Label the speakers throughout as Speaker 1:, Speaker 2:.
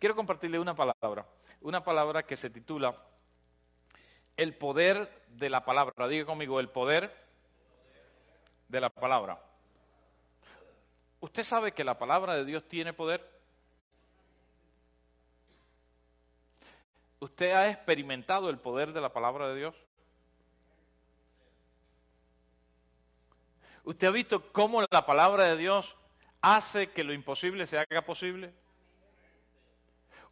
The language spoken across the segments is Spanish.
Speaker 1: quiero compartirle una palabra, una palabra que se titula El poder de la palabra. Diga conmigo, el poder de la palabra. ¿Usted sabe que la palabra de Dios tiene poder? ¿Usted ha experimentado el poder de la palabra de Dios? ¿Usted ha visto cómo la palabra de Dios hace que lo imposible se haga posible?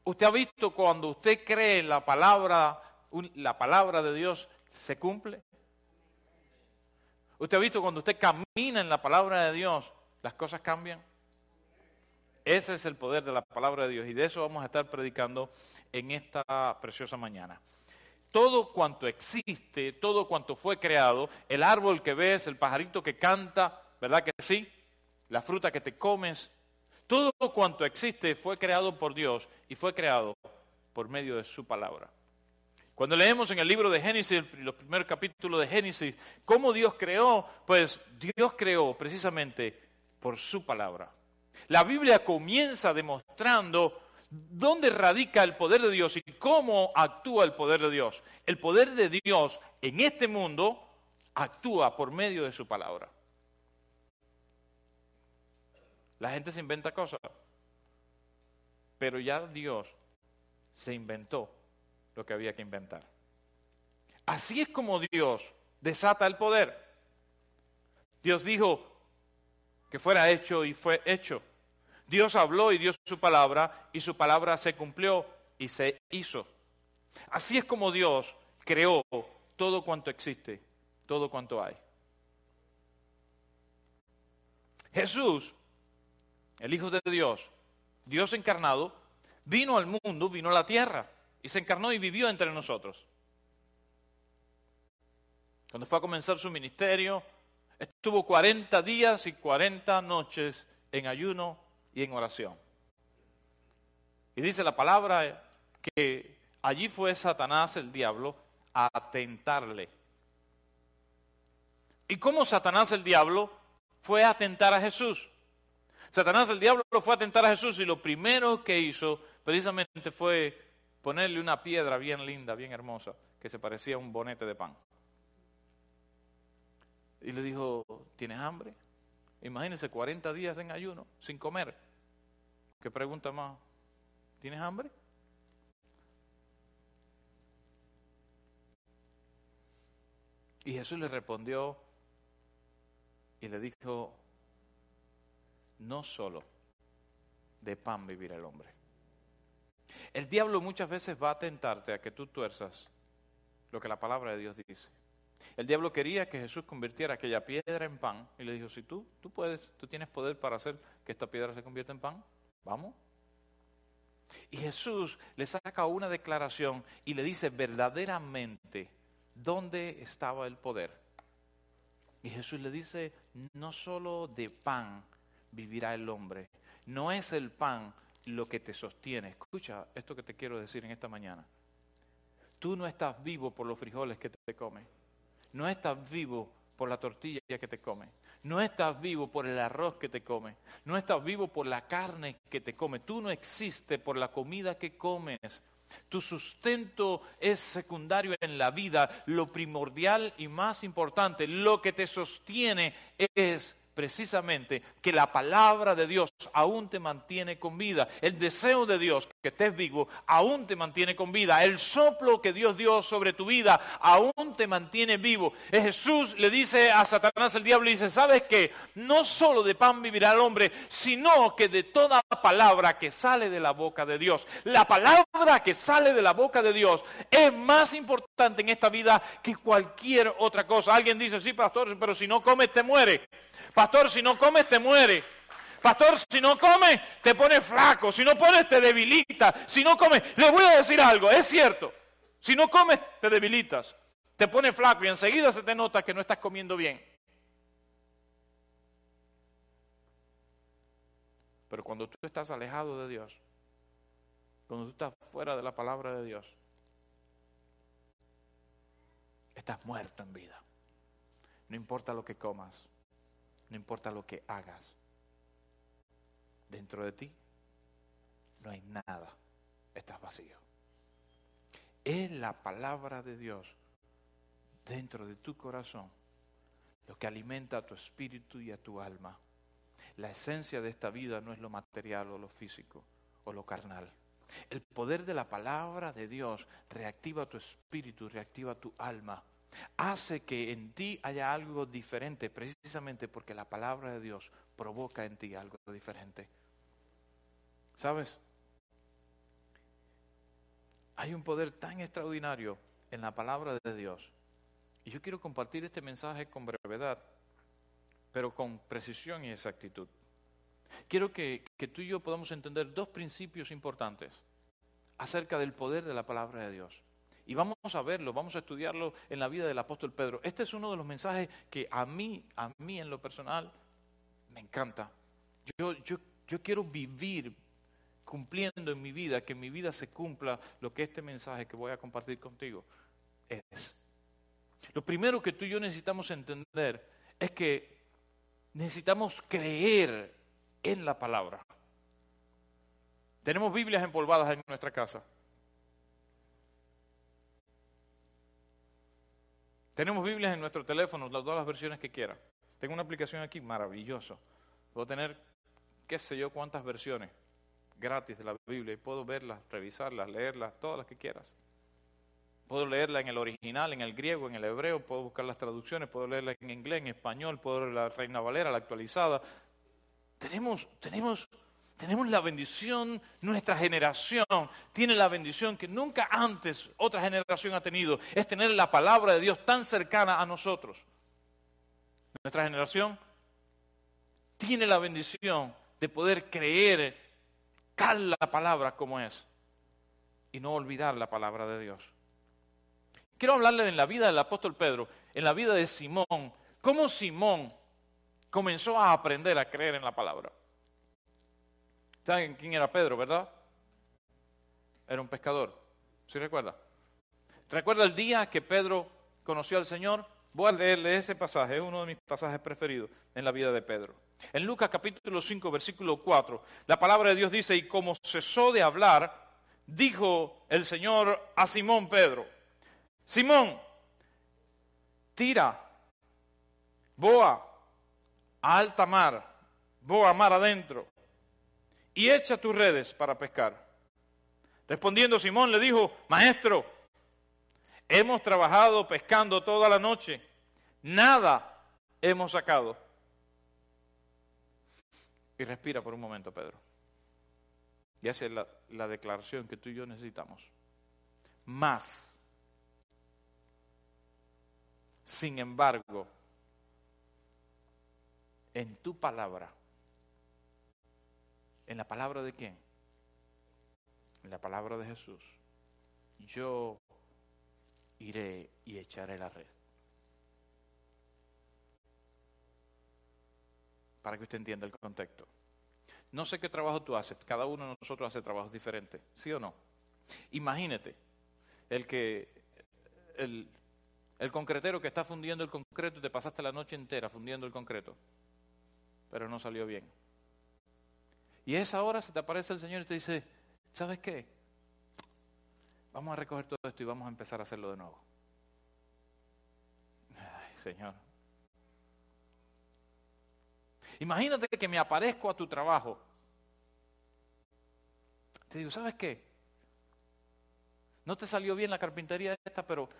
Speaker 1: ¿Usted ha visto cuando usted cree en la palabra, la palabra de Dios se cumple? ¿Usted ha visto cuando usted camina en la palabra de Dios, las cosas cambian? Ese es el poder de la palabra de Dios y de eso vamos a estar predicando en esta preciosa mañana. Todo cuanto existe, todo cuanto fue creado, el árbol que ves, el pajarito que canta, ¿verdad que sí? La fruta que te comes, todo cuanto existe fue creado por Dios y fue creado por medio de su palabra. Cuando leemos en el libro de Génesis, los primeros capítulos de Génesis, cómo Dios creó, pues Dios creó precisamente por su palabra. La Biblia comienza demostrando dónde radica el poder de Dios y cómo actúa el poder de Dios. El poder de Dios en este mundo actúa por medio de su palabra. La gente se inventa cosas, pero ya Dios se inventó lo que había que inventar. Así es como Dios desata el poder. Dios dijo que fuera hecho y fue hecho. Dios habló y dio su palabra y su palabra se cumplió y se hizo. Así es como Dios creó todo cuanto existe, todo cuanto hay. Jesús, el Hijo de Dios, Dios encarnado, vino al mundo, vino a la tierra y se encarnó y vivió entre nosotros. Cuando fue a comenzar su ministerio, estuvo 40 días y 40 noches en ayuno y en oración. Y dice la palabra que allí fue Satanás, el diablo, a tentarle. ¿Y cómo Satanás, el diablo, fue a tentar a Jesús? Satanás, el diablo, fue a tentar a Jesús y lo primero que hizo precisamente fue ponerle una piedra bien linda, bien hermosa, que se parecía a un bonete de pan. Y le dijo, ¿tienes hambre? Imagínese 40 días en ayuno, sin comer. ¿Qué pregunta más? ¿Tienes hambre? Y Jesús le respondió y le dijo, no solo de pan vivirá el hombre, el diablo muchas veces va a tentarte a que tú tuerzas lo que la palabra de Dios dice. El diablo quería que Jesús convirtiera aquella piedra en pan y le dijo, si tú, tú puedes, tú tienes poder para hacer que esta piedra se convierta en pan, vamos. Y Jesús le saca una declaración y le dice verdaderamente dónde estaba el poder. Y Jesús le dice, no solo de pan vivirá el hombre, no es el pan lo que te sostiene. Escucha esto que te quiero decir en esta mañana. Tú no estás vivo por los frijoles que te comes. No estás vivo por la tortilla que te comes. No estás vivo por el arroz que te comes. No estás vivo por la carne que te comes. Tú no existes por la comida que comes. Tu sustento es secundario en la vida. Lo primordial y más importante, lo que te sostiene es precisamente que la palabra de Dios aún te mantiene con vida. El deseo de Dios que estés vivo aún te mantiene con vida. El soplo que Dios dio sobre tu vida aún te mantiene vivo. Jesús le dice a Satanás el diablo, dice, ¿sabes qué? No solo de pan vivirá el hombre, sino que de toda palabra que sale de la boca de Dios. La palabra que sale de la boca de Dios es más importante en esta vida que cualquier otra cosa. Alguien dice, sí, pastor, pero si no comes te muere. Pastor, si no comes te muere. Pastor, si no comes te pone flaco. Si no pones te debilita. Si no comes, le voy a decir algo, es cierto. Si no comes te debilitas. Te pone flaco y enseguida se te nota que no estás comiendo bien. Pero cuando tú estás alejado de Dios, cuando tú estás fuera de la palabra de Dios, estás muerto en vida. No importa lo que comas, no importa lo que hagas. Dentro de ti no hay nada estás vacío. Es la palabra de Dios dentro de tu corazón lo que alimenta a tu espíritu y a tu alma. La esencia de esta vida no es lo material o lo físico o lo carnal. El poder de la palabra de Dios reactiva tu espíritu, reactiva tu alma. Hace que en ti haya algo diferente, precisamente porque la palabra de Dios provoca en ti algo diferente. ¿Sabes? Hay un poder tan extraordinario en la palabra de Dios. Y yo quiero compartir este mensaje con brevedad, pero con precisión y exactitud. Quiero que, tú y yo podamos entender dos principios importantes acerca del poder de la palabra de Dios. Y vamos a verlo, vamos a estudiarlo en la vida del apóstol Pedro. Este es uno de los mensajes que a mí, a mí en lo personal, me encanta. Yo, yo, yo quiero vivir cumpliendo en mi vida, que en mi vida se cumpla lo que este mensaje que voy a compartir contigo es. Lo primero que tú y yo necesitamos entender es que necesitamos creer en la palabra. Tenemos Biblias empolvadas en nuestra casa. Tenemos Biblias en nuestro teléfono, todas las versiones que quiera. Tengo una aplicación aquí maravilloso. Puedo tener qué sé yo cuántas versiones gratis de la Biblia y puedo verlas, revisarlas, leerlas, todas las que quieras. Puedo leerla en el original, en el griego, en el hebreo, puedo buscar las traducciones, puedo leerla en inglés, en español, puedo leer la Reina Valera, la actualizada. Tenemos, tenemos, tenemos la bendición, nuestra generación tiene la bendición que nunca antes otra generación ha tenido, es tener la palabra de Dios tan cercana a nosotros. Nuestra generación tiene la bendición de poder creer tal la palabra como es y no olvidar la palabra de Dios. Quiero hablarle en la vida del apóstol Pedro, en la vida de Simón, cómo Simón comenzó a aprender a creer en la palabra. ¿Saben quién era Pedro, verdad? Era un pescador. ¿Sí recuerda? ¿Recuerda el día que Pedro conoció al Señor? Voy a leerle ese pasaje, es uno de mis pasajes preferidos en la vida de Pedro. En Lucas capítulo 5, versículo 4, la palabra de Dios dice, y como cesó de hablar, dijo el Señor a Simón Pedro, Simón, tira, boa, a alta mar, boa mar adentro, y echa tus redes para pescar. Respondiendo Simón le dijo, Maestro, hemos trabajado pescando toda la noche, nada hemos sacado. Y respira por un momento, Pedro. Y hace la, la declaración que tú y yo necesitamos. Más. Sin embargo, en tu palabra. ¿En la palabra de quién? En la palabra de Jesús. Yo iré y echaré la red. Para que usted entienda el contexto. No sé qué trabajo tú haces, cada uno de nosotros hace trabajos diferentes, ¿sí o no? Imagínate el que el, el concretero que está fundiendo el concreto y te pasaste la noche entera fundiendo el concreto pero no salió bien. Y esa hora se te aparece el Señor y te dice, ¿sabes qué? Vamos a recoger todo esto y vamos a empezar a hacerlo de nuevo. Ay, Señor. Imagínate que me aparezco a tu trabajo. Te digo, ¿sabes qué? No te salió bien la carpintería esta, pero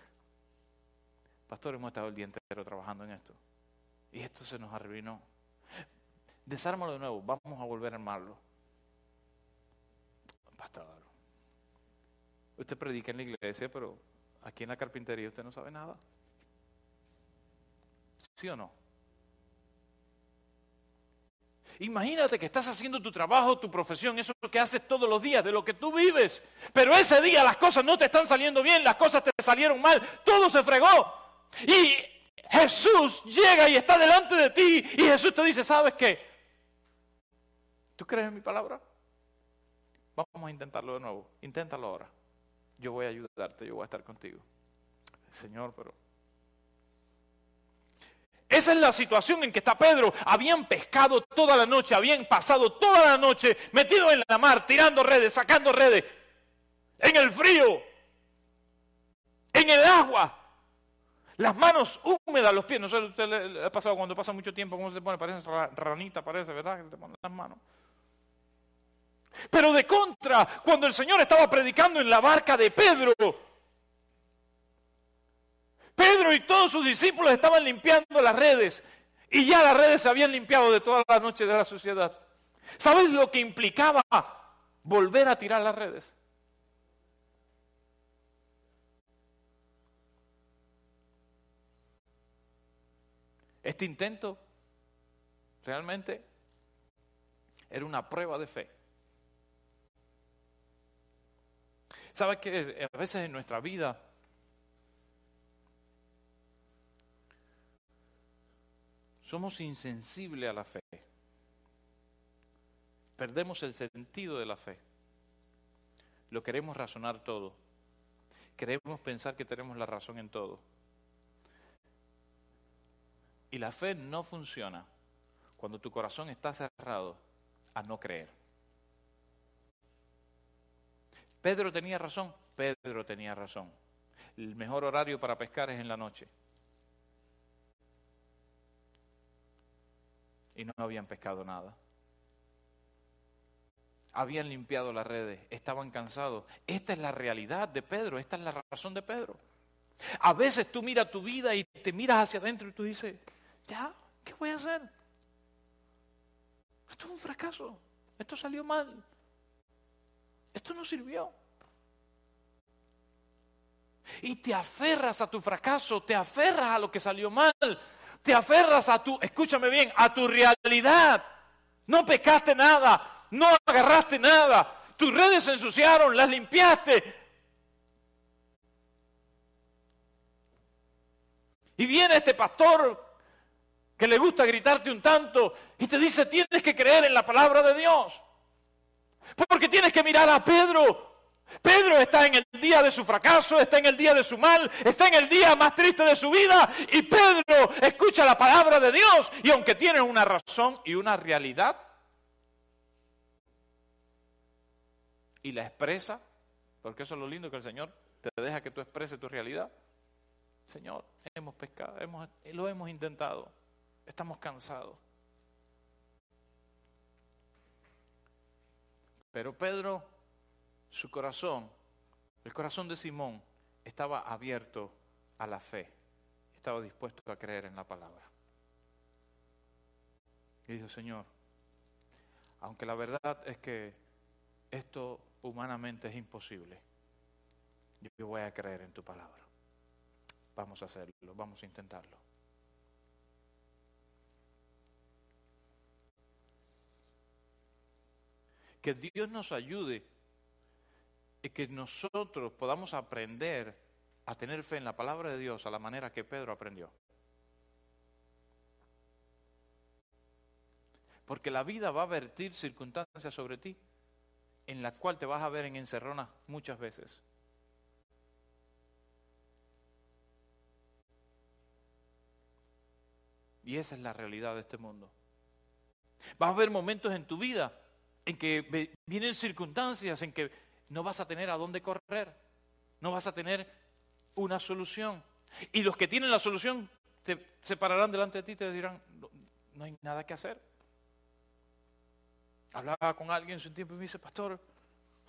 Speaker 1: pastor, hemos estado el día entero trabajando en esto. Y esto se nos arruinó desármalo de nuevo, vamos a volver a armarlo. Pastor, usted predica en la iglesia, pero aquí en la carpintería usted no sabe nada. ¿Sí o no? Imagínate que estás haciendo tu trabajo, tu profesión, eso es lo que haces todos los días, de lo que tú vives. Pero ese día las cosas no te están saliendo bien, las cosas te salieron mal, todo se fregó. Y Jesús llega y está delante de ti y Jesús te dice, ¿sabes qué? ¿Tú crees en mi palabra? Vamos a intentarlo de nuevo. Inténtalo ahora. Yo voy a ayudarte, yo voy a estar contigo. Señor, pero... Esa es la situación en que está Pedro. Habían pescado toda la noche, habían pasado toda la noche metido en la mar, tirando redes, sacando redes. en el frío, en el agua, las manos húmedas, los pies. No sé, a usted le, ha pasado cuando pasa mucho tiempo, ¿cómo se pone? Parece ranita, parece, ¿verdad? Que te ponen las manos. Pero de contra, cuando el Señor estaba predicando en la barca de Pedro, Pedro y todos sus discípulos estaban limpiando las redes y ya las redes se habían limpiado de toda la noche de la sociedad. ¿Sabes lo que implicaba volver a tirar las redes? Este intento realmente era una prueba de fe. ¿Sabes que a veces en nuestra vida somos insensibles a la fe? Perdemos el sentido de la fe. Lo queremos razonar todo. Queremos pensar que tenemos la razón en todo. Y la fe no funciona cuando tu corazón está cerrado a no creer. Pedro tenía razón, Pedro tenía razón. El mejor horario para pescar es en la noche. Y no habían pescado nada. Habían limpiado las redes, estaban cansados. Esta es la realidad de Pedro, esta es la razón de Pedro. A veces tú miras tu vida y te miras hacia adentro y tú dices, ya, ¿qué voy a hacer? Esto es un fracaso, esto salió mal, esto no sirvió. Y te aferras a tu fracaso, te aferras a lo que salió mal, te aferras a tu, escúchame bien, a tu realidad. No pecaste nada, no agarraste nada, tus redes se ensuciaron, las limpiaste. Y viene este pastor que le gusta gritarte un tanto y te dice tienes que creer en la palabra de Dios. Porque tienes que mirar a Pedro. Pedro está en el día de su fracaso, está en el día de su mal, está en el día más triste de su vida y Pedro escucha la palabra de Dios y aunque tiene una razón y una realidad y la expresa, porque eso es lo lindo que el Señor te deja que tú expreses tu realidad. Señor, hemos pescado, hemos, lo hemos intentado, Estamos cansados. Pero Pedro, su corazón, el corazón de Simón, estaba abierto a la fe. Estaba dispuesto a creer en la palabra. Y dijo, Señor, aunque la verdad es que esto humanamente es imposible, yo voy a creer en tu palabra. Vamos a hacerlo, vamos a intentarlo. Que Dios nos ayude y que nosotros podamos aprender a tener fe en la palabra de Dios a la manera que Pedro aprendió. Porque la vida va a vertir circunstancias sobre ti en la cual te vas a ver en encerrona muchas veces. Y esa es la realidad de este mundo. Vas a haber momentos en tu vida en que vienen circunstancias en que no vas a tener a dónde correr, no vas a tener una solución. Y los que tienen la solución te, se pararán delante de ti y te dirán, no, hay nada que hacer. Hablaba con alguien en su tiempo y me dice, pastor,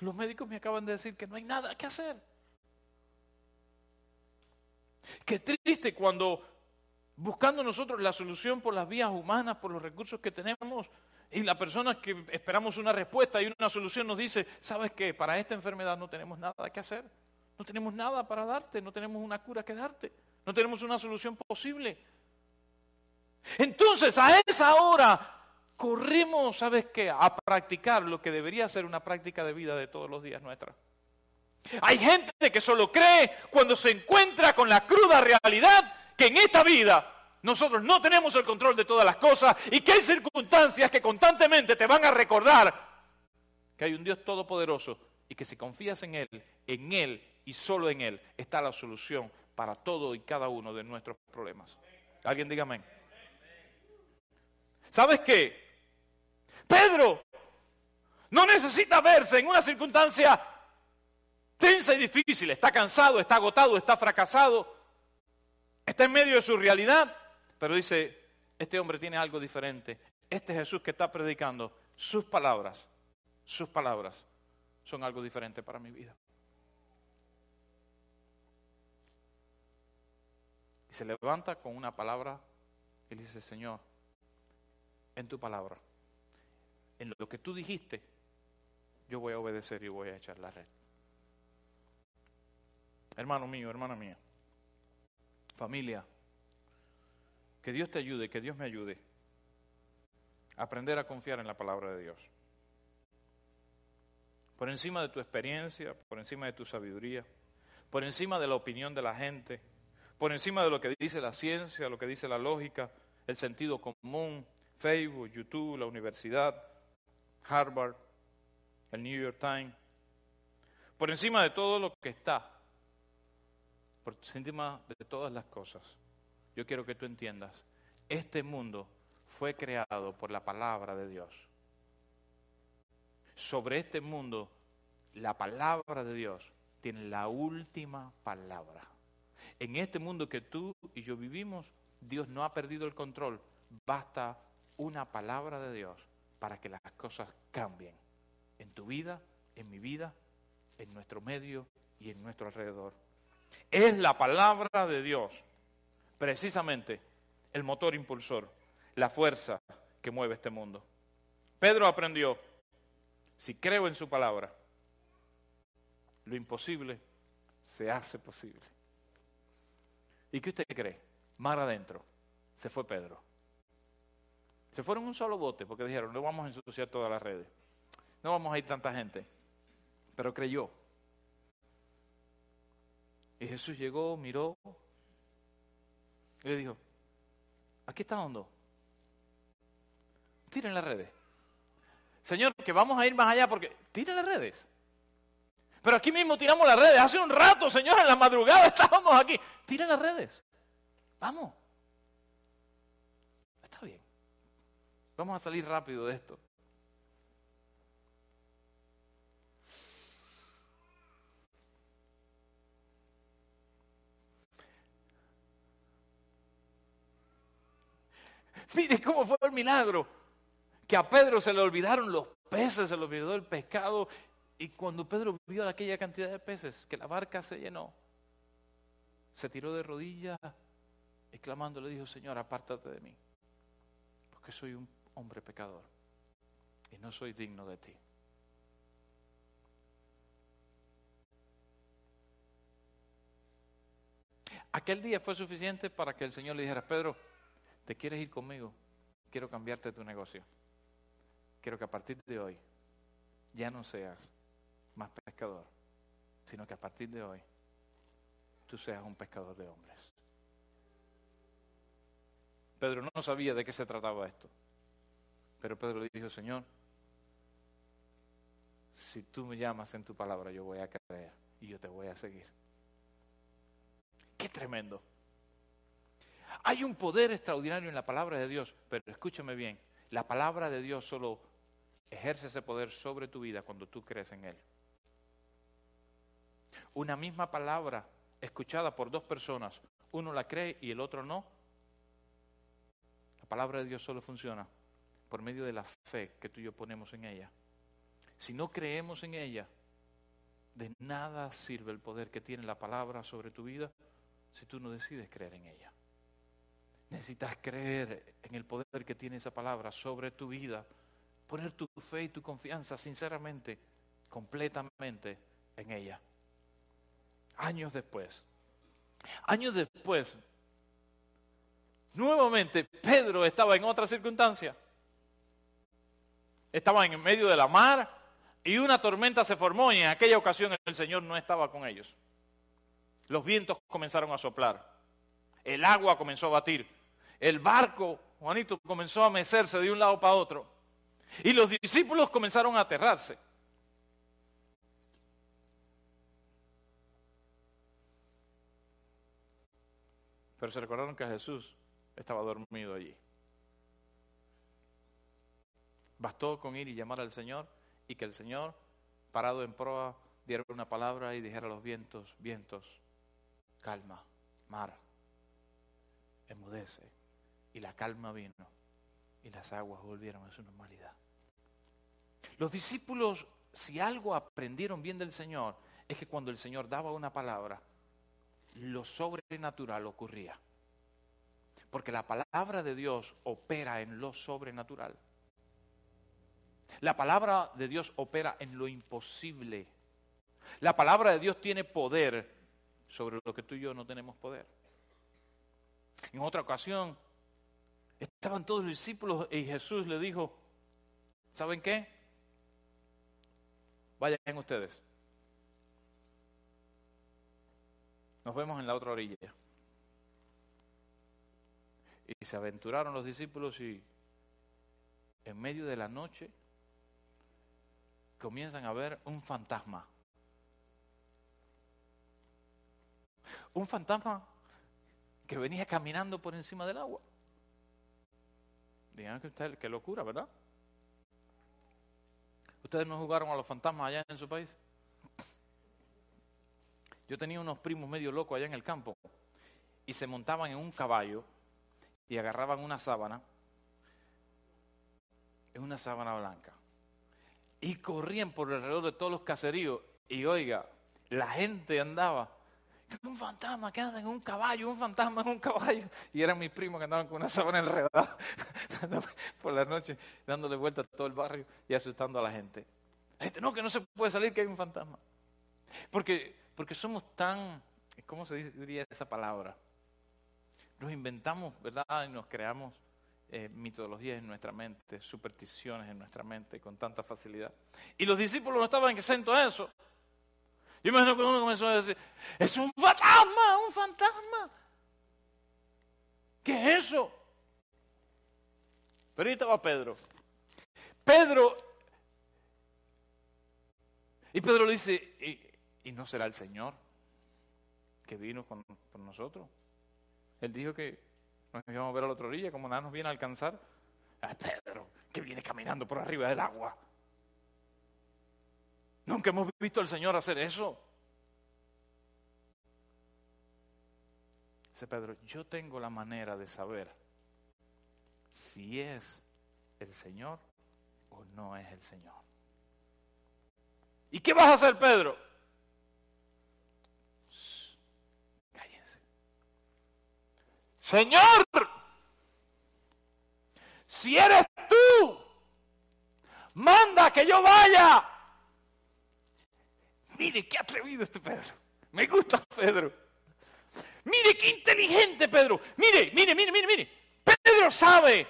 Speaker 1: los médicos me acaban de decir que no hay nada que hacer. Qué triste cuando buscando nosotros la solución por las vías humanas, por los recursos que tenemos, y la persona que esperamos una respuesta y una solución nos dice, ¿sabes qué? Para esta enfermedad no tenemos nada que hacer. No tenemos nada para darte, no tenemos una cura que darte, no tenemos una solución posible. Entonces, a esa hora, corremos, ¿sabes qué? A practicar lo que debería ser una práctica de vida de todos los días nuestra. Hay gente que solo cree cuando se encuentra con la cruda realidad que en esta vida nosotros no tenemos el control de todas las cosas y que hay circunstancias que constantemente te van a recordar que hay un Dios todopoderoso y que si confías en Él, en Él y solo en Él está la solución para todo y cada uno de nuestros problemas. ¿Alguien diga amén? ¿Sabes qué? Pedro no necesita verse en una circunstancia tensa y difícil, está cansado, está agotado, está fracasado, está en medio de su realidad, pero dice, este hombre tiene algo diferente. Este Jesús que está predicando, sus palabras, sus palabras son algo diferente para mi vida. Y se levanta con una palabra y dice, Señor, en tu palabra, en lo que tú dijiste, yo voy a obedecer y voy a echar la red. Hermano mío, hermana mía, familia, que Dios te ayude, que Dios me ayude. Aprender a confiar en la palabra de Dios. Por encima de tu experiencia, por encima de tu sabiduría, por encima de la opinión de la gente, por encima de lo que dice la ciencia, lo que dice la lógica, el sentido común, Facebook, YouTube, la universidad, Harvard, el New York Times, por encima de todo lo que está por encima de todas las cosas, yo quiero que tú entiendas, este mundo fue creado por la palabra de Dios. Sobre este mundo, la palabra de Dios tiene la última palabra. En este mundo que tú y yo vivimos, Dios no ha perdido el control. Basta una palabra de Dios para que las cosas cambien en tu vida, en mi vida, en nuestro medio y en nuestro alrededor. Es la palabra de Dios, precisamente el motor impulsor, la fuerza que mueve este mundo. Pedro aprendió, si creo en su palabra, lo imposible se hace posible. ¿Y qué usted cree? Mar adentro, se fue Pedro. Se fueron un solo bote porque dijeron, no vamos a ensuciar todas las redes, no vamos a ir tanta gente, pero creyó. Y Jesús llegó, miró y le dijo, aquí está hondo. Tiren las redes. Señor, que vamos a ir más allá porque tiren las redes. Pero aquí mismo tiramos las redes. Hace un rato, Señor, en la madrugada estábamos aquí. Tiren las redes. Vamos. Está bien. Vamos a salir rápido de esto. Mire cómo fue el milagro. Que a Pedro se le olvidaron los peces, se le olvidó el pescado. Y cuando Pedro vio aquella cantidad de peces, que la barca se llenó, se tiró de rodillas y clamando le dijo, Señor, apártate de mí, porque soy un hombre pecador y no soy digno de ti. Aquel día fue suficiente para que el Señor le dijera, Pedro, ¿Te quieres ir conmigo? Quiero cambiarte tu negocio. Quiero que a partir de hoy ya no seas más pescador, sino que a partir de hoy tú seas un pescador de hombres. Pedro no sabía de qué se trataba esto, pero Pedro dijo, Señor, si tú me llamas en tu palabra, yo voy a creer y yo te voy a seguir. Qué tremendo. Hay un poder extraordinario en la palabra de Dios, pero escúchame bien, la palabra de Dios solo ejerce ese poder sobre tu vida cuando tú crees en Él. Una misma palabra escuchada por dos personas, uno la cree y el otro no. La palabra de Dios solo funciona por medio de la fe que tú y yo ponemos en ella. Si no creemos en ella, de nada sirve el poder que tiene la palabra sobre tu vida si tú no decides creer en ella. Necesitas creer en el poder que tiene esa palabra sobre tu vida, poner tu fe y tu confianza sinceramente, completamente en ella. Años después, años después, nuevamente Pedro estaba en otra circunstancia. Estaba en medio de la mar y una tormenta se formó y en aquella ocasión el Señor no estaba con ellos. Los vientos comenzaron a soplar, el agua comenzó a batir el barco, Juanito, comenzó a mecerse de un lado para otro. Y los discípulos comenzaron a aterrarse. Pero se recordaron que Jesús estaba dormido allí. Bastó con ir y llamar al Señor y que el Señor, parado en proa diera una palabra y dijera a los vientos, vientos, calma, mar, enmudece. Y la calma vino y las aguas volvieron a su normalidad. Los discípulos, si algo aprendieron bien del Señor, es que cuando el Señor daba una palabra, lo sobrenatural ocurría. Porque la palabra de Dios opera en lo sobrenatural. La palabra de Dios opera en lo imposible. La palabra de Dios tiene poder sobre lo que tú y yo no tenemos poder. En otra ocasión, estaban todos los discípulos y Jesús le dijo, ¿saben qué? Vayan ustedes. Nos vemos en la otra orilla. Y se aventuraron los discípulos y en medio de la noche comienzan a ver un fantasma. Un fantasma que venía caminando por encima del agua. Digan que qué locura, ¿verdad? ¿Ustedes no jugaron a los fantasmas allá en su país? Yo tenía unos primos medio locos allá en el campo y se montaban en un caballo y agarraban una sábana, en una sábana blanca, y corrían por alrededor de todos los caseríos y oiga, la gente andaba un fantasma que anda en un caballo, un fantasma en un caballo. Y eran mis primos que andaban con una sábana enredada por la noche, dándole vuelta a todo el barrio y asustando a la gente. La gente, no, que no se puede salir, que hay un fantasma. Porque, porque somos tan, ¿cómo se diría esa palabra? Nos inventamos, ¿verdad? Y nos creamos eh, mitologías en nuestra mente, supersticiones en nuestra mente con tanta facilidad. Y los discípulos no estaban exentos a eso. Yo imagino que uno comenzó a decir, es un fantasma, un fantasma. ¿Qué es eso? Pero ahí estaba Pedro. Pedro, y Pedro le dice, ¿y, no será el Señor que vino con, nosotros? Él dijo que nos íbamos a ver a la otra orilla, como nada nos viene a alcanzar. A Pedro, que viene caminando por arriba del agua. Nunca hemos visto al Señor hacer eso. Dice Pedro, yo tengo la manera de saber si es el Señor o no es el Señor. ¿Y qué vas a hacer, Pedro? cállense. Señor, si eres tú, manda que yo vaya Mire qué atrevido este Pedro. Me gusta Pedro. Mire qué inteligente Pedro. Mire, mire, mire, mire, mire. Pedro sabe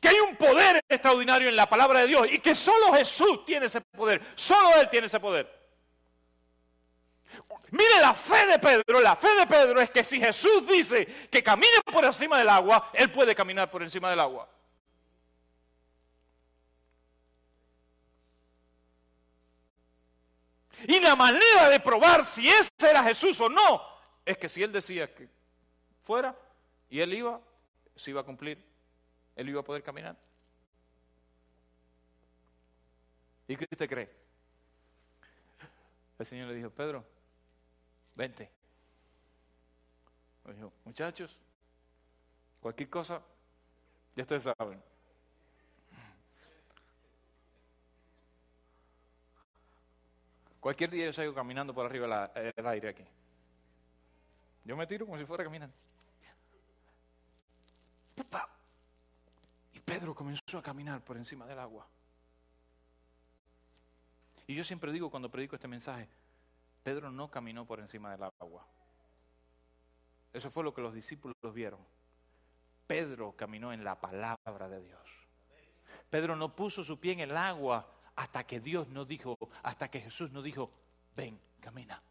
Speaker 1: que hay un poder extraordinario en la palabra de Dios y que solo Jesús tiene ese poder. Solo Él tiene ese poder. Mire la fe de Pedro. La fe de Pedro es que si Jesús dice que camine por encima del agua, Él puede caminar por encima del agua. Y la manera de probar si ese era Jesús o no es que si él decía que fuera y él iba, se iba a cumplir, él iba a poder caminar. ¿Y qué usted cree? El Señor le dijo, Pedro, vente. Le dijo, muchachos, cualquier cosa, ya ustedes saben. Cualquier día yo salgo caminando por arriba del aire aquí. Yo me tiro como si fuera caminando. Y Pedro comenzó a caminar por encima del agua. Y yo siempre digo cuando predico este mensaje, Pedro no caminó por encima del agua. Eso fue lo que los discípulos vieron. Pedro caminó en la palabra de Dios. Pedro no puso su pie en el agua hasta que Dios no dijo, hasta que Jesús no dijo, ven, camina.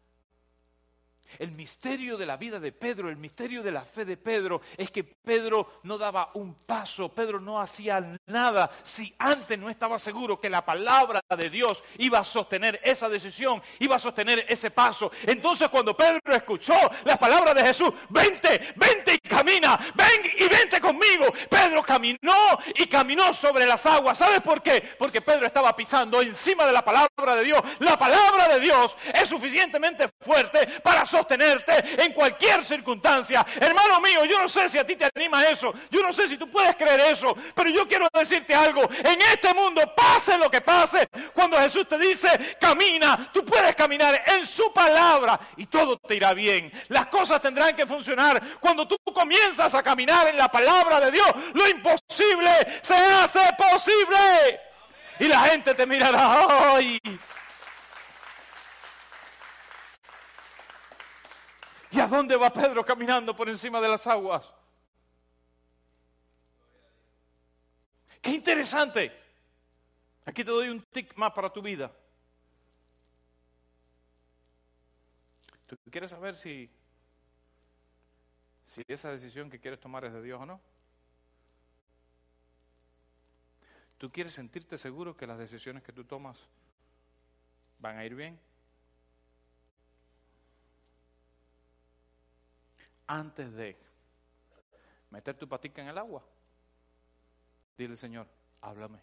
Speaker 1: El misterio de la vida de Pedro, el misterio de la fe de Pedro, es que Pedro no daba un paso, Pedro no hacía nada si antes no estaba seguro que la palabra de Dios iba a sostener esa decisión, iba a sostener ese paso. Entonces cuando Pedro escuchó la palabra de Jesús, vente, vente y camina, ven y vente conmigo. Pedro caminó y caminó sobre las aguas. ¿Sabes por qué? Porque Pedro estaba pisando encima de la palabra de Dios. La palabra de Dios es suficientemente fuerte para sostenerte en cualquier circunstancia. Hermano mío, yo no sé si a ti te anima eso, yo no sé si tú puedes creer eso, pero yo quiero decirte algo. En este mundo, pase lo que pase, cuando Jesús te dice, camina, tú puedes caminar en su palabra y todo te irá bien. Las cosas tendrán que funcionar cuando tú comienzas a caminar en la palabra de Dios. Lo imposible se hace posible. Y la gente te mirará, ¡ay! ¿Y a dónde va Pedro caminando por encima de las aguas? Qué interesante. Aquí te doy un tic más para tu vida. ¿Tú quieres saber si, si esa decisión que quieres tomar es de Dios o no? ¿Tú quieres sentirte seguro que las decisiones que tú tomas van a ir bien? Antes de meter tu patica en el agua, dile, Señor, háblame.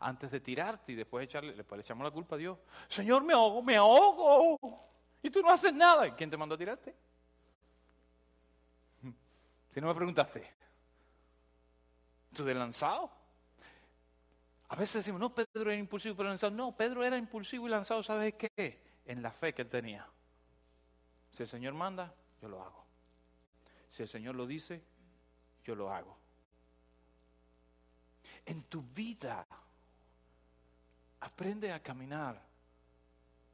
Speaker 1: Antes de tirarte y después echarle, después le echamos la culpa a Dios. Señor, me ahogo, me ahogo. Y tú no haces nada. ¿Quién te mandó a tirarte? Si no me preguntaste. ¿Tú de lanzado? A veces decimos, no, Pedro era impulsivo pero lanzado. No, Pedro era impulsivo y lanzado, ¿sabes qué? En la fe que él tenía. Si el Señor manda, yo lo hago. Si el Señor lo dice, yo lo hago. En tu vida, aprende a caminar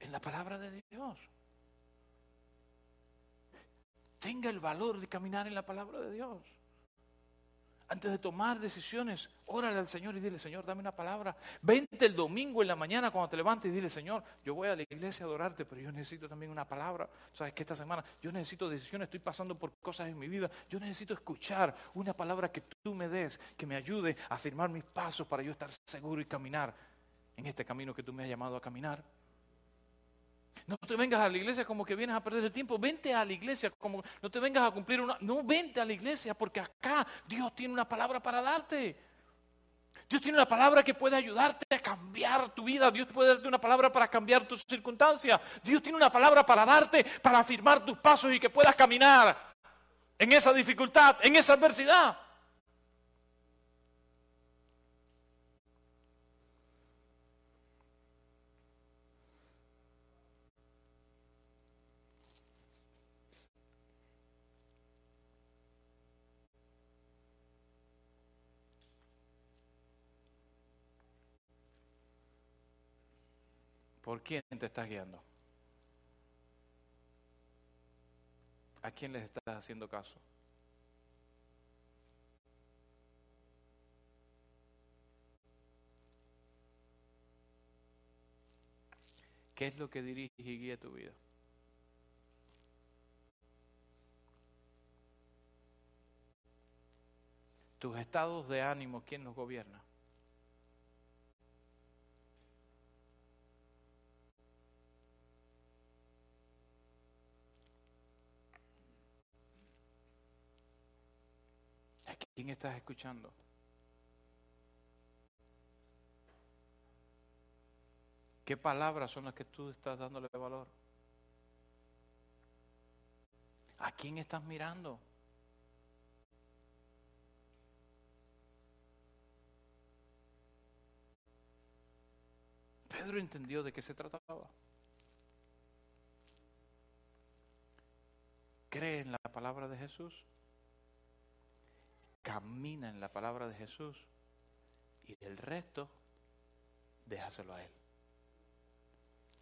Speaker 1: en la palabra de Dios. Tenga el valor de caminar en la palabra de Dios. Antes de tomar decisiones, órale al Señor y dile, Señor, dame una palabra. Vente el domingo en la mañana cuando te levantes y dile, Señor, yo voy a la iglesia a adorarte, pero yo necesito también una palabra. Sabes que esta semana yo necesito decisiones, estoy pasando por cosas en mi vida. Yo necesito escuchar una palabra que tú me des, que me ayude a firmar mis pasos para yo estar seguro y caminar en este camino que tú me has llamado a caminar. No te vengas a la iglesia como que vienes a perder el tiempo. Vente a la iglesia como no te vengas a cumplir una... No, vente a la iglesia porque acá Dios tiene una palabra para darte. Dios tiene una palabra que puede ayudarte a cambiar tu vida. Dios puede darte una palabra para cambiar tus circunstancias. Dios tiene una palabra para darte, para afirmar tus pasos y que puedas caminar en esa dificultad, en esa adversidad. ¿Por quién te estás guiando? ¿A quién les estás haciendo caso? ¿Qué es lo que dirige y guía tu vida? Tus estados de ánimo, ¿quién los gobierna? Quién estás escuchando? ¿Qué palabras son las que tú estás dándole valor? ¿A quién estás mirando? Pedro entendió de qué se trataba. ¿Cree en la palabra de Jesús? Camina en la palabra de Jesús y el resto déjaselo a Él.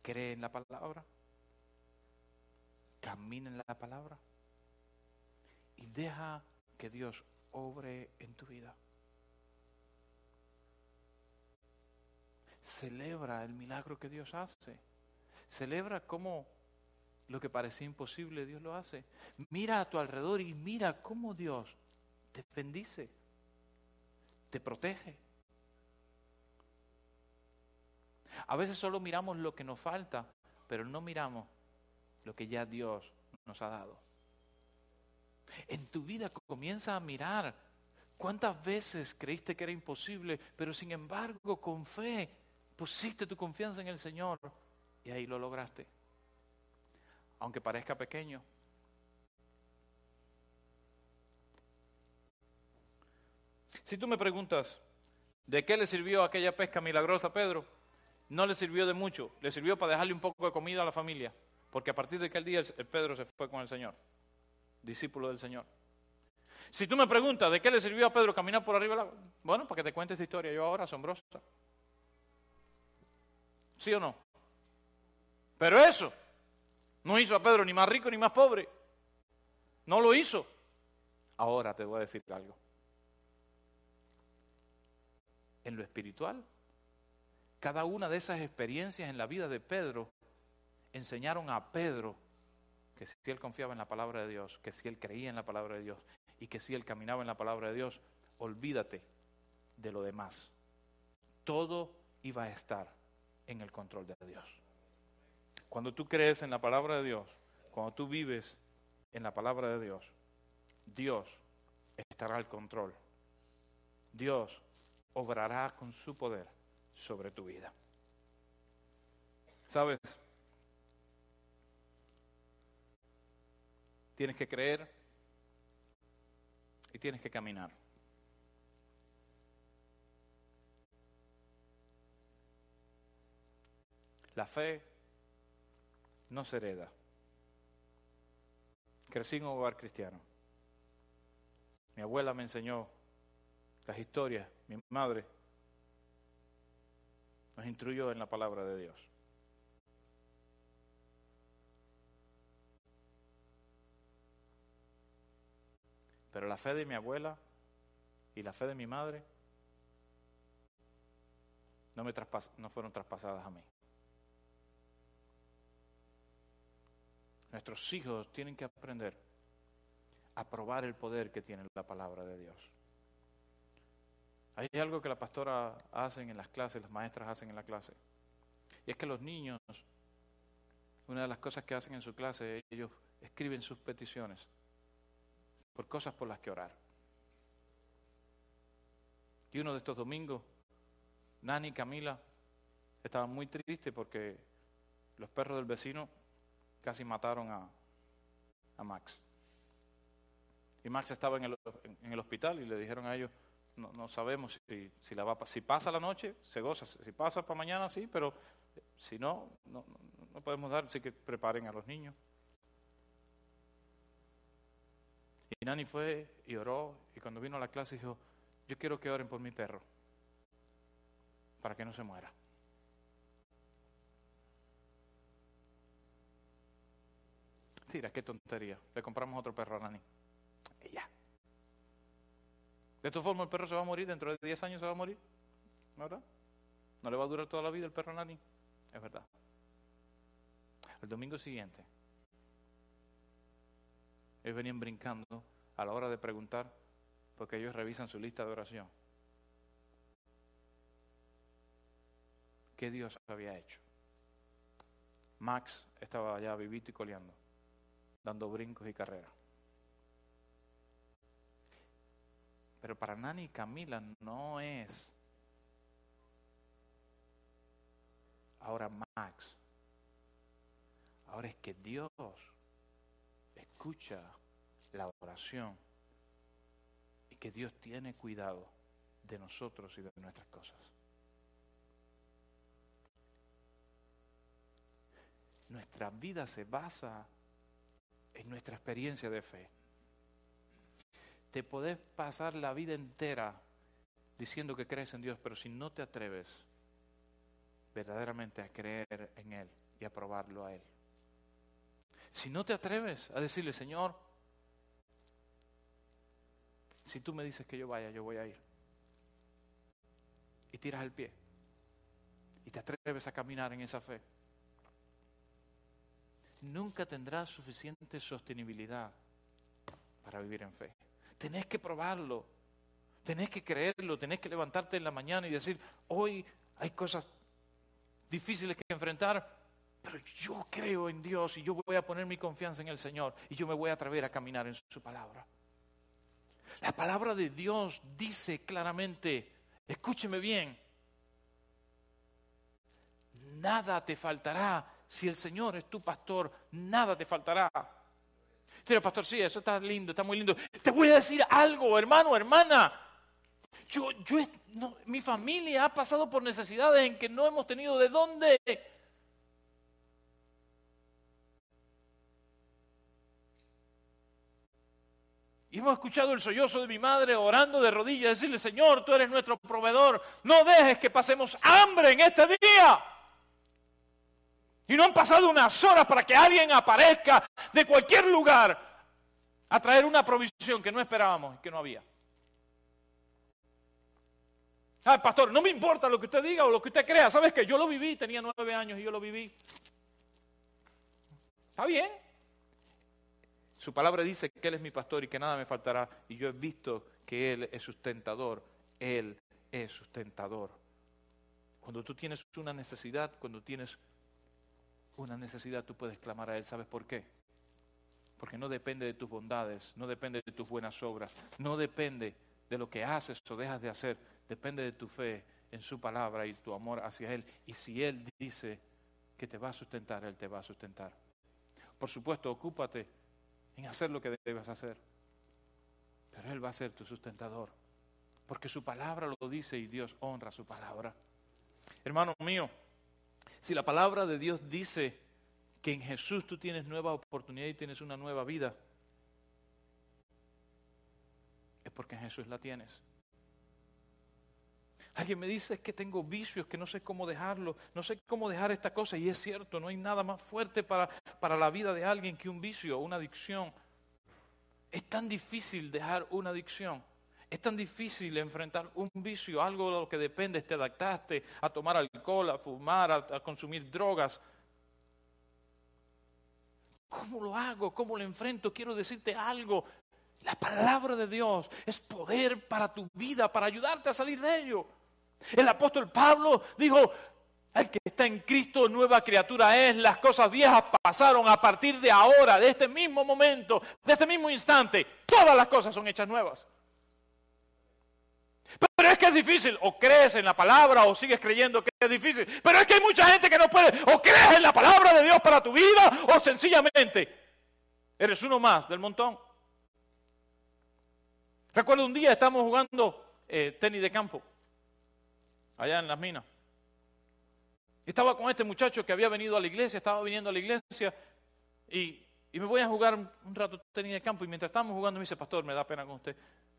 Speaker 1: Cree en la palabra, camina en la palabra y deja que Dios obre en tu vida. Celebra el milagro que Dios hace. Celebra cómo lo que parecía imposible, Dios lo hace. Mira a tu alrededor y mira cómo Dios te bendice, te protege. A veces solo miramos lo que nos falta, pero no miramos lo que ya Dios nos ha dado. En tu vida comienza a mirar cuántas veces creíste que era imposible, pero sin embargo con fe pusiste tu confianza en el Señor y ahí lo lograste. Aunque parezca pequeño. Si tú me preguntas, ¿de qué le sirvió aquella pesca milagrosa a Pedro? No le sirvió de mucho, le sirvió para dejarle un poco de comida a la familia, porque a partir de aquel día el Pedro se fue con el Señor, discípulo del Señor. Si tú me preguntas, ¿de qué le sirvió a Pedro caminar por arriba del agua? Bueno, para que te cuente esta historia yo ahora, asombrosa. ¿Sí o no? Pero eso no hizo a Pedro ni más rico ni más pobre. No lo hizo. Ahora te voy a decir algo. En lo espiritual, cada una de esas experiencias en la vida de Pedro enseñaron a Pedro que si él confiaba en la palabra de Dios, que si él creía en la palabra de Dios y que si él caminaba en la palabra de Dios, olvídate de lo demás. Todo iba a estar en el control de Dios. Cuando tú crees en la palabra de Dios, cuando tú vives en la palabra de Dios, Dios estará al control. Dios obrará con su poder sobre tu vida. ¿Sabes? Tienes que creer y tienes que caminar. La fe no se hereda. Crecí en un hogar cristiano. Mi abuela me enseñó las historias, mi madre nos instruyó en la palabra de Dios. Pero la fe de mi abuela y la fe de mi madre no, me no fueron traspasadas a mí. Nuestros hijos tienen que aprender a probar el poder que tiene la palabra de Dios. Hay algo que la pastora hacen en las clases, las maestras hacen en la clase. Y es que los niños, una de las cosas que hacen en su clase, ellos escriben sus peticiones por cosas por las que orar. Y uno de estos domingos, Nani y Camila estaban muy tristes porque los perros del vecino casi mataron a, a Max. Y Max estaba en el, en el hospital y le dijeron a ellos, no, no sabemos si, si, la va, si pasa la noche, se goza. Si pasa para mañana, sí, pero si no, no, no podemos dar, así que preparen a los niños. Y Nani fue y oró, y cuando vino a la clase dijo, yo quiero que oren por mi perro, para que no se muera. Tira, qué tontería. Le compramos otro perro a Nani. Ya. De todas formas, el perro se va a morir, dentro de 10 años se va a morir. ¿Verdad? No le va a durar toda la vida el perro a. Es verdad. El domingo siguiente, ellos venían brincando a la hora de preguntar, porque ellos revisan su lista de oración. ¿Qué Dios había hecho? Max estaba allá vivito y coleando, dando brincos y carreras. Pero para Nani y Camila no es ahora Max. Ahora es que Dios escucha la oración y que Dios tiene cuidado de nosotros y de nuestras cosas. Nuestra vida se basa en nuestra experiencia de fe te podés pasar la vida entera diciendo que crees en Dios, pero si no te atreves verdaderamente a creer en Él y a probarlo a Él. Si no te atreves a decirle, Señor, si tú me dices que yo vaya, yo voy a ir. Y tiras el pie. Y te atreves a caminar en esa fe. nunca tendrás suficiente sostenibilidad para vivir en fe. Tenés que probarlo, tenés que creerlo, tenés que levantarte en la mañana y decir, hoy hay cosas difíciles que enfrentar, pero yo creo en Dios y yo voy a poner mi confianza en el Señor y yo me voy a atrever a caminar en su palabra. La palabra de Dios dice claramente, escúcheme bien, nada te faltará si el Señor es tu pastor, nada te faltará. Pero pastor, sí, eso está lindo, está muy lindo. Te voy a decir algo, hermano, hermana. Yo, yo, mi familia ha pasado por necesidades en que no hemos tenido de dónde. Y hemos escuchado el sollozo de mi madre orando de rodillas, decirle, Señor, tú eres nuestro proveedor, no dejes que pasemos hambre en este día. Y no han pasado unas horas para que alguien aparezca de cualquier lugar a traer una provisión que no esperábamos y que no había. Ah, pastor, no me importa lo que usted diga o lo que usted crea. ¿Sabes que Yo lo viví, tenía nueve años y yo lo viví. Está bien. Su palabra dice que Él es mi pastor y que nada me faltará. Y yo he visto que Él es sustentador. Él es sustentador. Cuando tú tienes una necesidad, cuando tienes una necesidad, tú puedes clamar a Él. ¿Sabes por qué? Porque no depende de tus bondades, no depende de tus buenas obras, no depende de lo que haces o dejas de hacer, depende de tu fe en su palabra y tu amor hacia Él. Y si Él dice que te va a sustentar, Él te va a sustentar. Por supuesto, ocúpate en hacer lo que debes hacer, pero Él va a ser tu sustentador, porque su palabra lo dice y Dios honra su palabra. Hermano mío, si la palabra de Dios dice que en Jesús tú tienes nueva oportunidad y tienes una nueva vida, es porque en Jesús la tienes. Alguien me dice que tengo vicios, que no sé cómo dejarlo, no sé cómo dejar esta cosa. Y es cierto, no hay nada más fuerte para, para la vida de alguien que un vicio, una adicción. Es tan difícil dejar una adicción. Es tan difícil enfrentar un vicio, algo de lo que depende, te adaptaste a tomar alcohol, a fumar, a, consumir drogas. ¿Cómo lo hago? ¿Cómo lo enfrento? Quiero decirte algo. La palabra de Dios es poder para tu vida, para ayudarte a salir de ello. El apóstol Pablo dijo, el que está en Cristo, nueva criatura es, las cosas viejas pasaron a partir de ahora, de este mismo momento, de este mismo instante, todas las cosas son hechas nuevas. Pero es que es difícil, o crees en la palabra o sigues creyendo que es difícil. Pero es que hay mucha gente que no puede, o crees en la palabra de Dios para tu vida, o sencillamente eres uno más del montón. Recuerdo un día estamos jugando eh, tenis de campo, allá en las minas. Estaba con este muchacho que había venido a la iglesia, estaba viniendo a la iglesia, y, y me voy a jugar un rato tenis de campo, y mientras estábamos jugando me dice, pastor, me da pena con usted,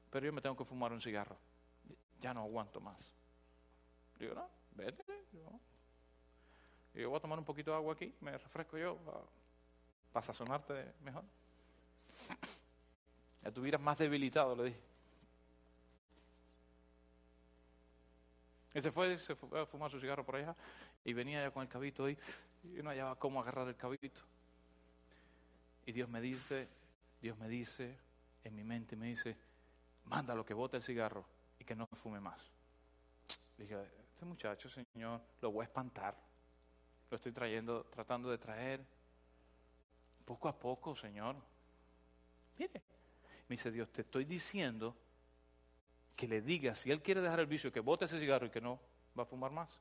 Speaker 1: pero yo me tengo que fumar un cigarro ya no aguanto más. Digo, no, vete. Y yo voy a tomar un poquito de agua aquí, me refresco yo para, sazonarte mejor. Ya estuvieras más debilitado, le dije. Y se fue, se fue a fumar su cigarro por allá y venía ya con el cabito ahí y no hallaba cómo agarrar el cabito. Y Dios me dice, Dios me dice, en mi mente me dice, manda lo que bote el cigarro que no fume más. Dije, este muchacho, Señor, lo voy a espantar. Lo estoy trayendo, tratando de traer poco a poco, Señor. Mire, me dice Dios, te estoy diciendo que le diga, si él quiere dejar el vicio, que bote ese cigarro y que no va a fumar más.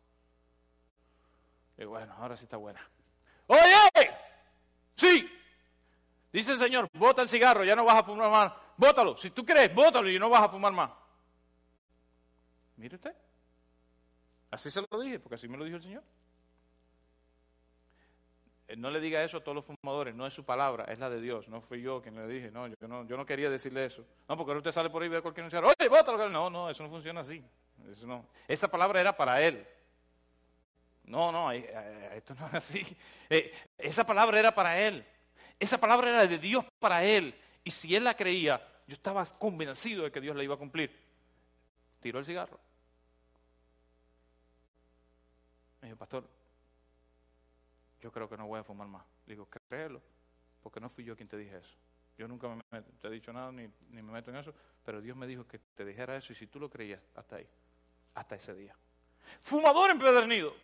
Speaker 1: Y bueno, ahora sí está buena. Oye, sí, dice el Señor, bota el cigarro, ya no vas a fumar más. Bótalo, si tú crees, bótalo y no vas a fumar más. Mire usted. Así se lo dije, porque así me lo dijo el Señor. Eh, no le diga eso a todos los fumadores, no es su palabra, es la de Dios, no fui yo quien le dije, no, yo no, yo no quería decirle eso. No, porque ahora usted sale por ahí y ve a cualquier anunciador, oye, bótalo. No, no, eso no funciona así. Eso no. Esa palabra era para él. No, no, eh, eh, esto no es así. esa palabra era para él. Esa palabra era de Dios para él. Y si él la creía, yo estaba convencido de que Dios la iba a cumplir. Tiró el cigarro. Me dijo, pastor, yo creo que no voy a fumar más. Digo, créelo, porque no fui yo quien te dije eso. Yo nunca me, te he dicho nada ni, ni me meto en eso, pero Dios me dijo que te dijera eso y si tú lo creías, hasta ahí, hasta ese día. Fumador empedernido,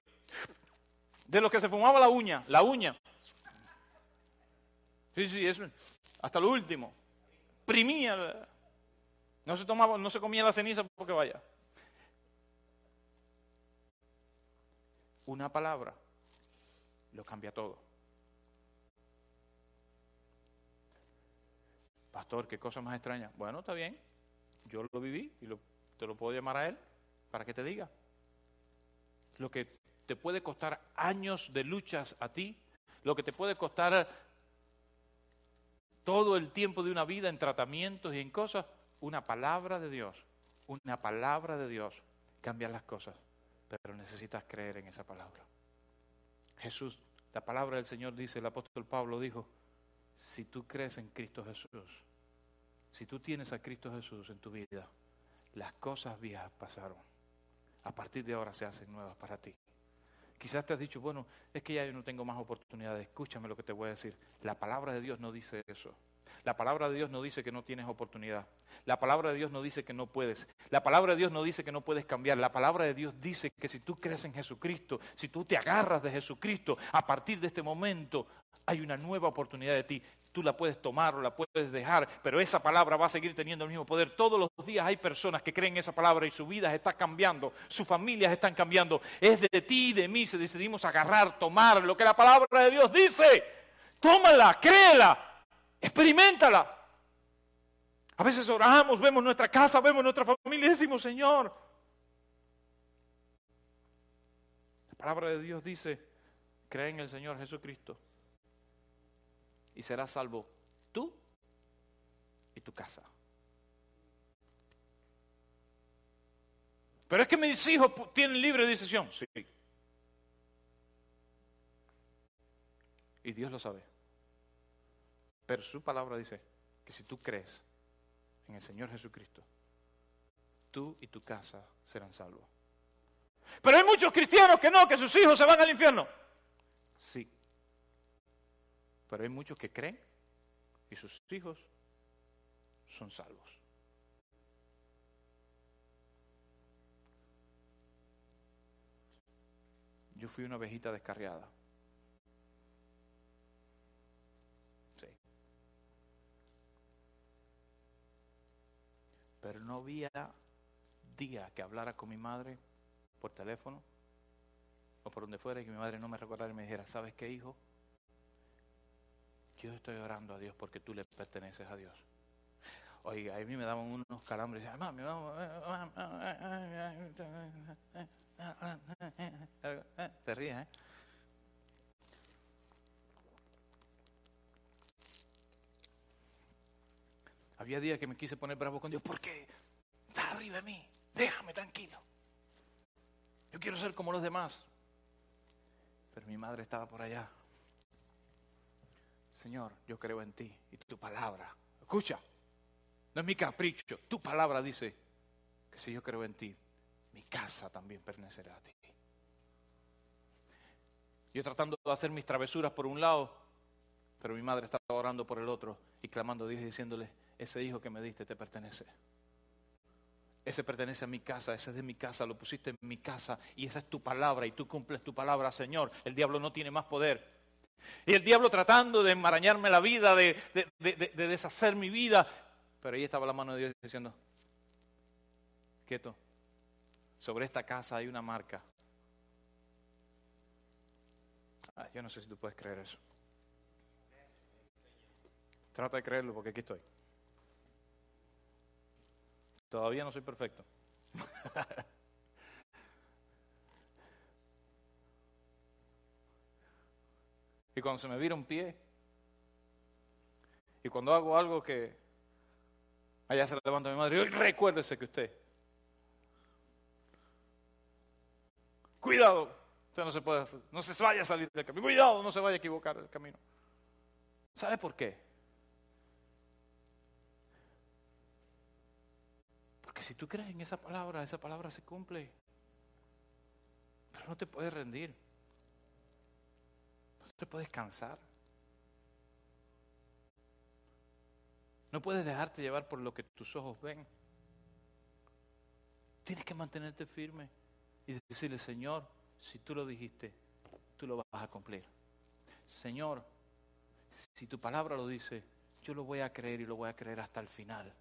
Speaker 1: de los que se fumaba la uña, la uña. Sí, sí, eso, hasta lo último. Primía, no se tomaba, no se comía la ceniza porque vaya. Una palabra lo cambia todo. Pastor, qué cosa más extraña. Bueno, está bien. Yo lo viví y te lo puedo llamar a él para que te diga. Lo que te puede costar años de luchas a ti, lo que te puede costar todo el tiempo de una vida en tratamientos y en cosas, una palabra de Dios, una palabra de Dios cambia las cosas, pero necesitas creer en esa palabra. Jesús, la palabra del Señor dice, el apóstol Pablo dijo, si tú crees en Cristo Jesús, si tú tienes a Cristo Jesús en tu vida, las cosas viejas pasaron. A partir de ahora se hacen nuevas para ti. Quizás te has dicho, bueno, es que ya yo no tengo más oportunidades. Escúchame lo que te voy a decir. La palabra de Dios no dice eso. La palabra de Dios no dice que no tienes oportunidad. La palabra de Dios no dice que no puedes. La palabra de Dios no dice que no puedes cambiar. La palabra de Dios dice que si tú crees en Jesucristo, si tú te agarras de Jesucristo, a partir de este momento hay una nueva oportunidad de ti. Tú la puedes tomar o la puedes dejar, pero esa palabra va a seguir teniendo el mismo poder. Todos los días hay personas que creen en esa palabra y su vida está cambiando, sus familias están cambiando. Es de ti y de mí si decidimos agarrar, tomar lo que la palabra de Dios dice. Tómala, créela, Experimentala. A veces oramos, vemos nuestra casa, vemos nuestra familia y decimos, Señor. La palabra de Dios dice, cree en el Señor Jesucristo y serás salvo tú y tu casa. Pero es que mis hijos tienen libre decisión. Sí. Y Dios lo sabe. Pero su palabra dice que si tú crees en el Señor Jesucristo, tú y tu casa serán salvos. Pero hay muchos cristianos que no, que sus hijos se van al infierno. Sí. Pero hay muchos que creen y sus hijos son salvos. Yo fui una ovejita descarriada. Pero no había día que hablara con mi madre por teléfono o por donde fuera y que mi madre no me recordara y me dijera, ¿sabes qué, hijo? Yo estoy orando a Dios porque tú le perteneces a Dios. Oiga, a mí me daban unos calambres. Mami, Te ríes, ¿eh? Había días que me quise poner bravo con Dios. ¿Por qué? Está arriba de mí. Déjame tranquilo. Yo quiero ser como los demás. Pero mi madre estaba por allá. Señor, yo creo en ti y tu palabra. Escucha, no es mi capricho. Tu palabra dice que si yo creo en ti, mi casa también pertenecerá a ti. Yo tratando de hacer mis travesuras por un lado, pero mi madre estaba orando por el otro y clamando a Dios y diciéndole, ese hijo que me diste te pertenece. Ese pertenece a mi casa, ese es de mi casa, lo pusiste en mi casa y esa es tu palabra y tú cumples tu palabra, Señor. El diablo no tiene más poder. Y el diablo tratando de enmarañarme la vida, de, de deshacer mi vida. Pero ahí estaba la mano de Dios diciendo, quieto, sobre esta casa hay una marca. Ah, yo no sé si tú puedes creer eso. Trata de creerlo porque aquí estoy. Todavía no soy perfecto. y cuando se me vira un pie, y cuando hago algo que allá se levanta mi madre, y recuérdese que usted, cuidado, usted no se puede, no se vaya a salir del camino, cuidado, no se vaya a equivocar del camino. ¿Sabe por qué? Porque si tú crees en esa palabra, esa palabra se cumple. Pero no te puedes rendir. te puedes cansar. No puedes dejarte llevar por lo que tus ojos ven. Tienes que mantenerte firme y decirle, Señor, si tú lo dijiste, tú lo vas a cumplir. Señor, si tu palabra lo dice, yo lo voy a creer y lo voy a creer hasta el final.